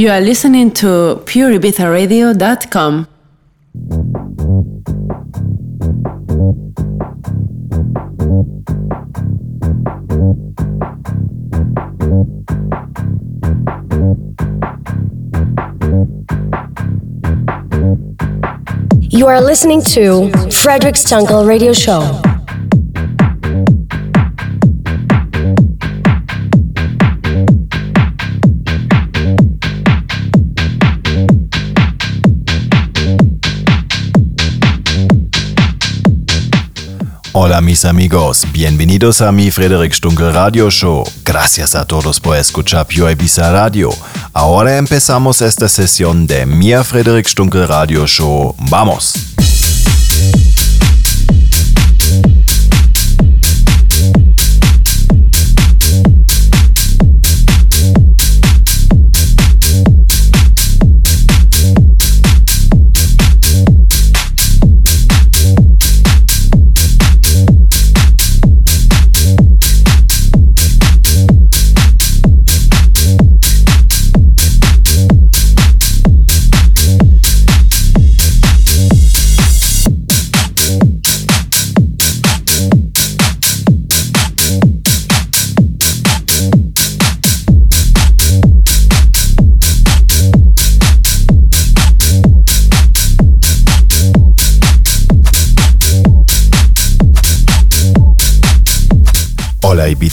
You are listening to pureibizaradio.com. You are listening to Frederic Stunkel Radio Show. Hola mis amigos, bienvenidos a mi Frederick Stunkel Radio Show. Gracias a todos por escuchar Pure Ibiza Radio. Ahora empezamos esta sesión de mi Frederick Stunkel Radio Show. ¡Vamos!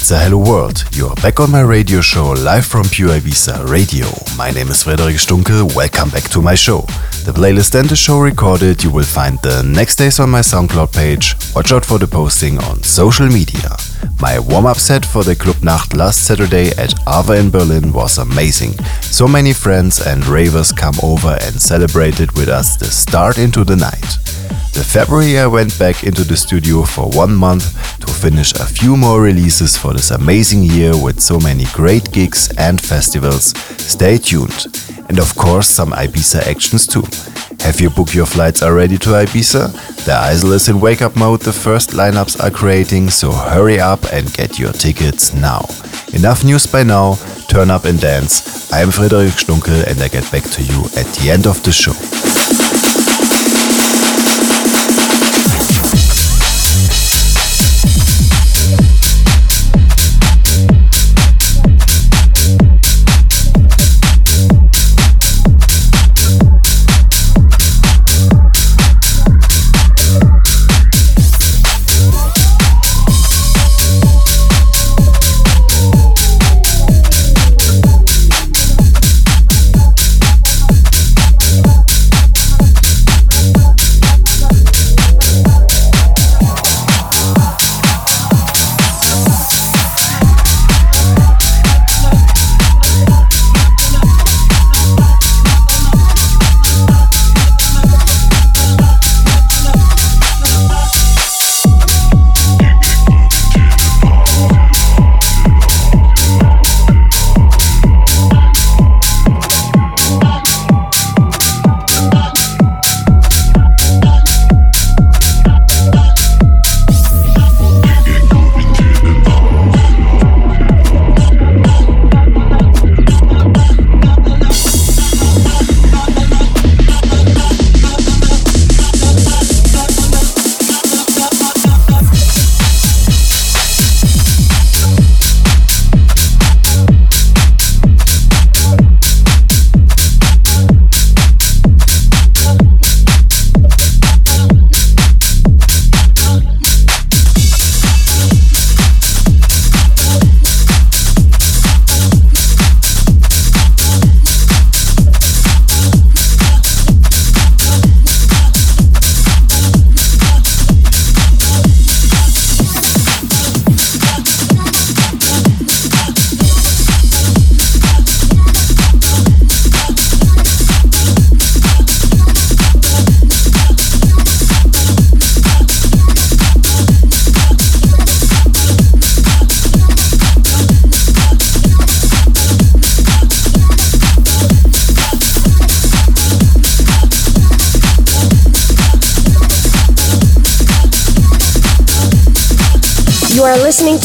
Ibiza, hello world. You are back on my radio show live from Pure Ibiza Radio. My name is Frederic Stunkel. Welcome back to my show. The playlist and the show recorded you will find the next days on my SoundCloud page. Watch out for the posting on social media. My warm-up set for the Club Nacht last Saturday at Ava in Berlin was amazing. So many friends and ravers come over and celebrated with us the start into the night. The February I went back into the studio for one month to finish a few more releases for this amazing year with so many great gigs and festivals. Stay tuned. And of course some Ibiza actions too. Have you booked your flights already to Ibiza? The Isle is in wake up mode, the first lineups are creating, so hurry up and get your tickets now. Enough news by now, turn up and dance. I'm Frederic Stunkel and I get back to you at the end of the show.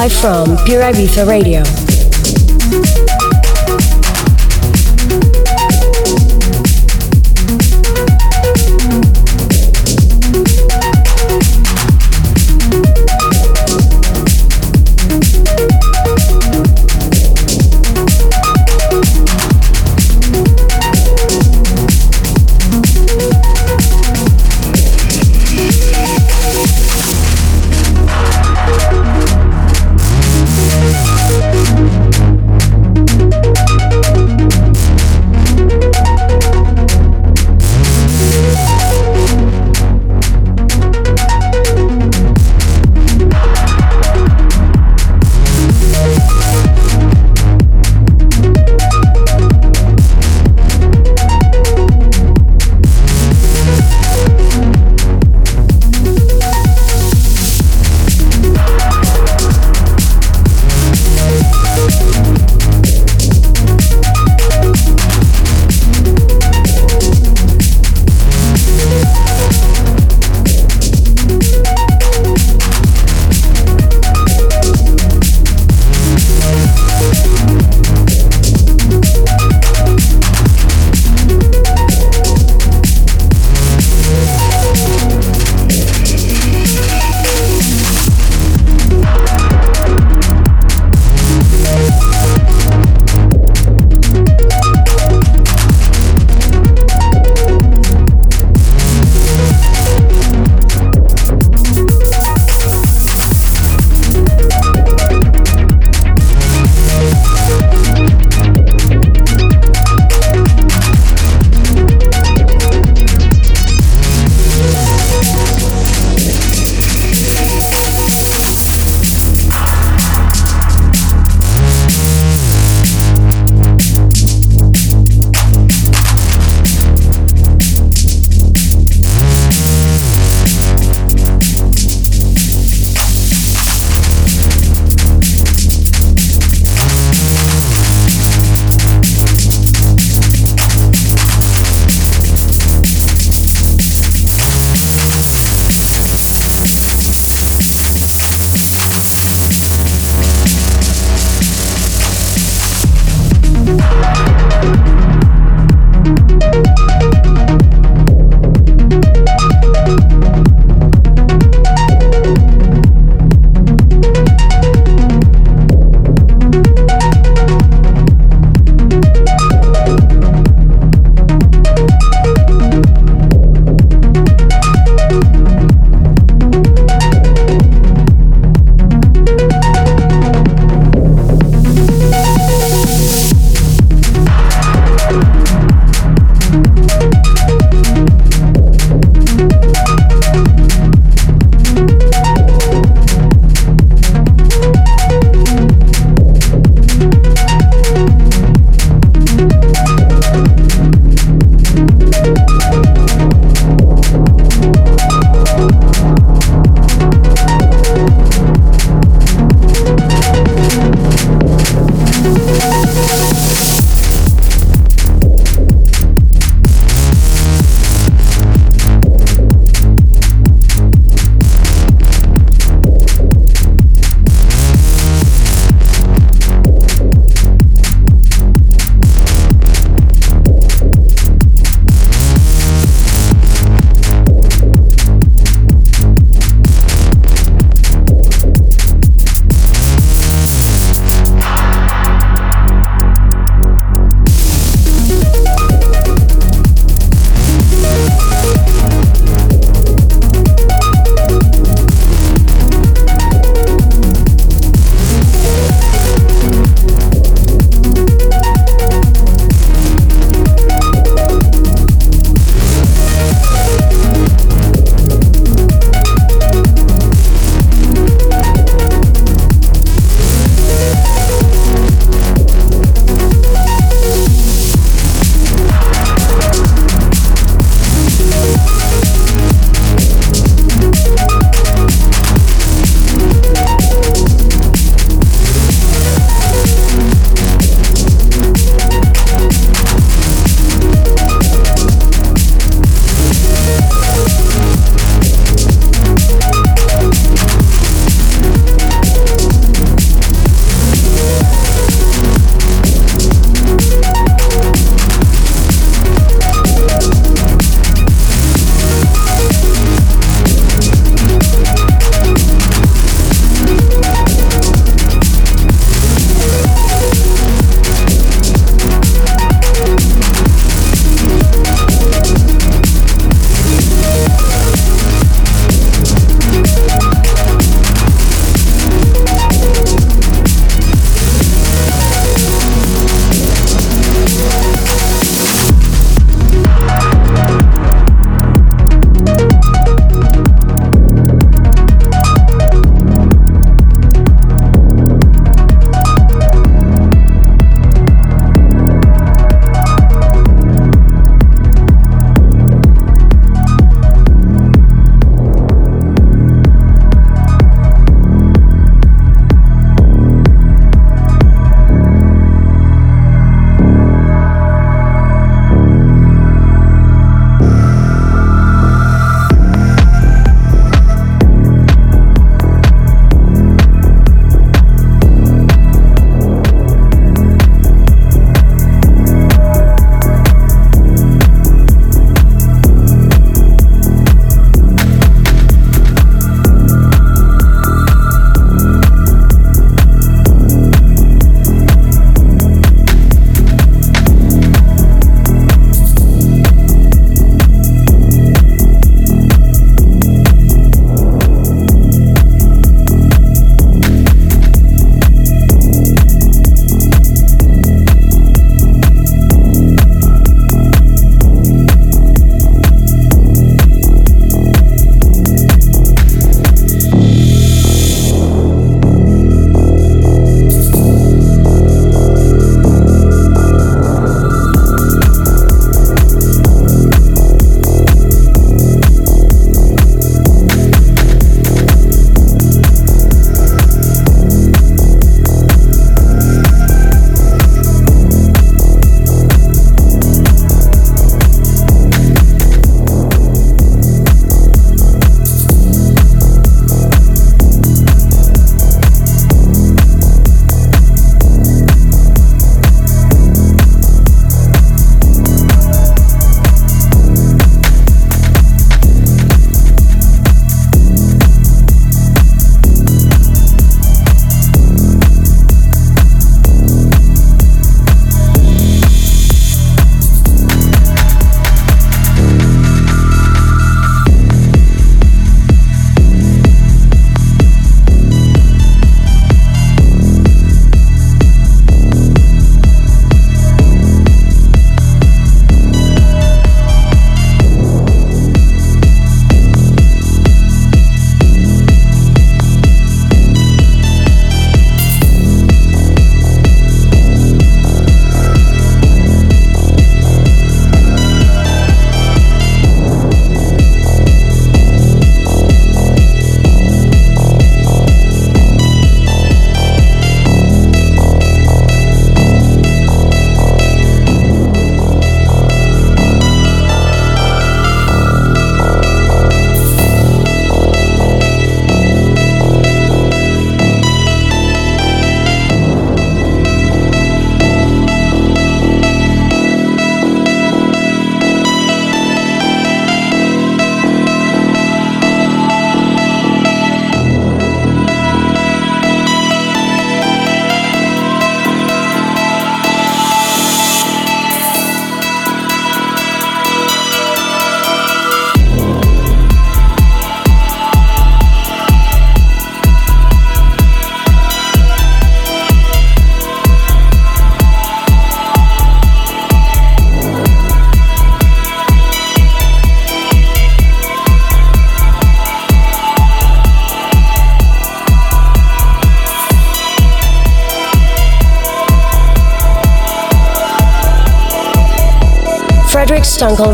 Live from Pure Ibiza Radio.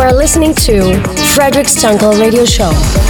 Are listening to Frederic Stunkel Radio Show.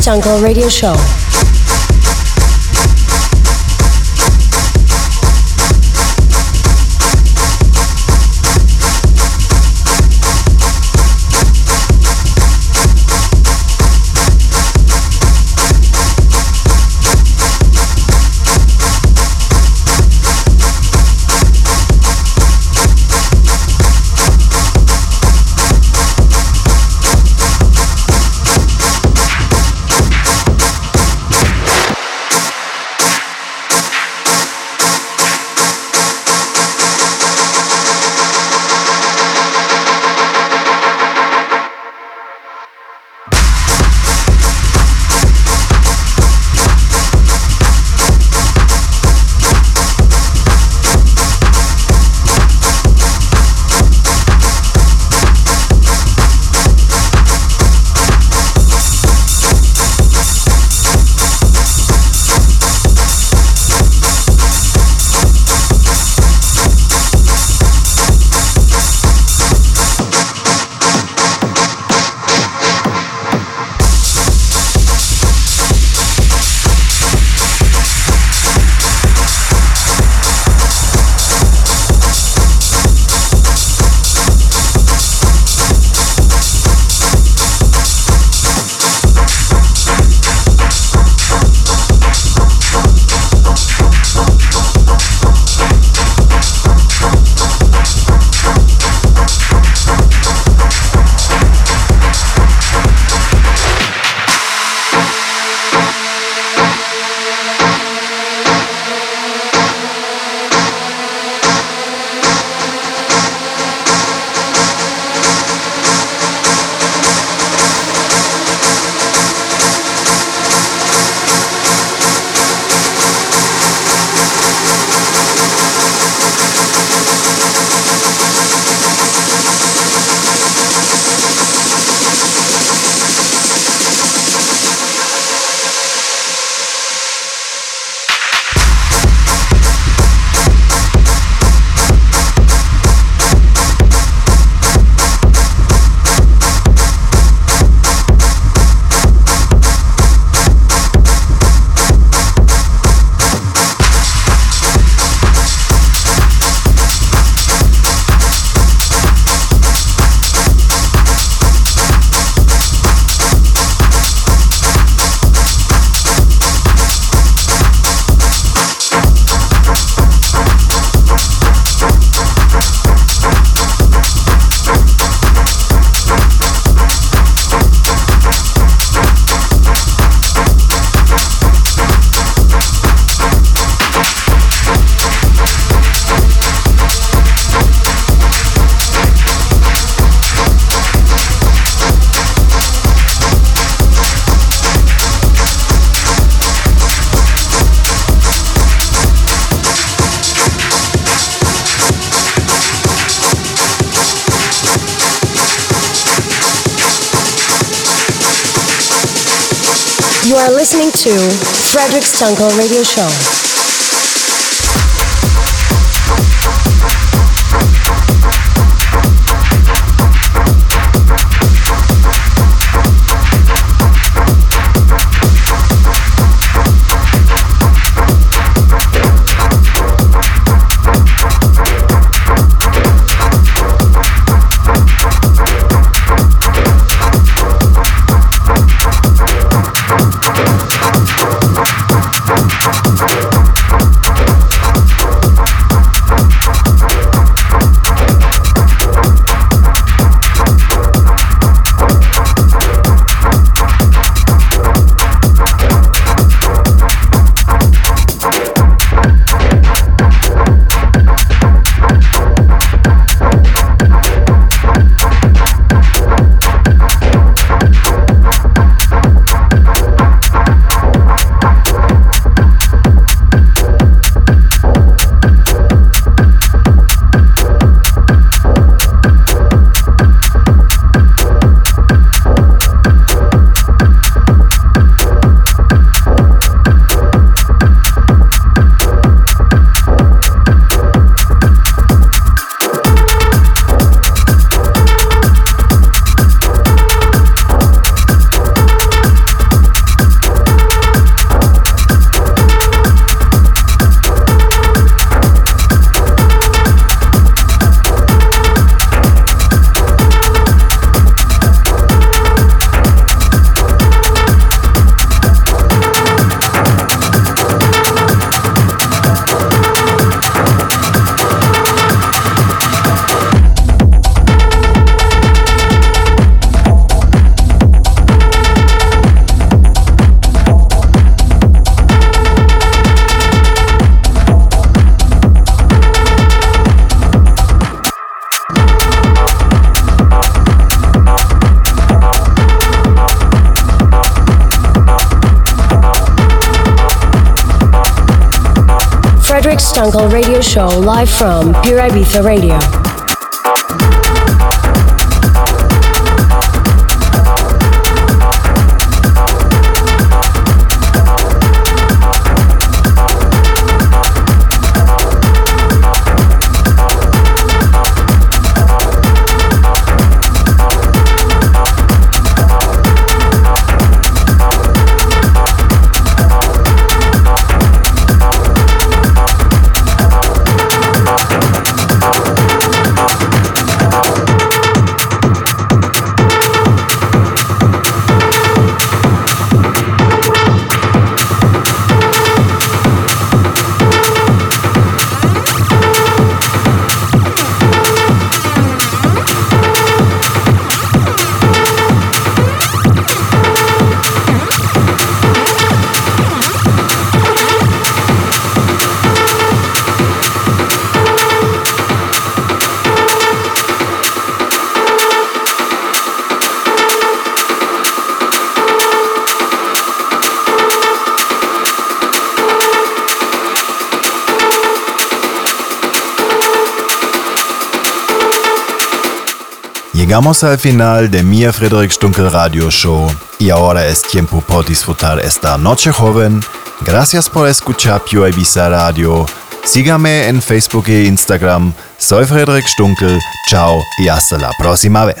Stunkel Radio Show. Frederic Stunkel Radio Show. Live from Pure Ibiza Radio. Llegamos al final de mi Frederick Stunkel Radio Show y ahora es tiempo por disfrutar esta noche joven. Gracias por escuchar Pure Ibiza Radio. Sígame en Facebook e Instagram. Soy Frederick Stunkel. Chao y hasta la próxima vez.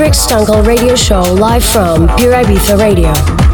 Patrick Stunkel radio show live from Pure Ibiza Radio.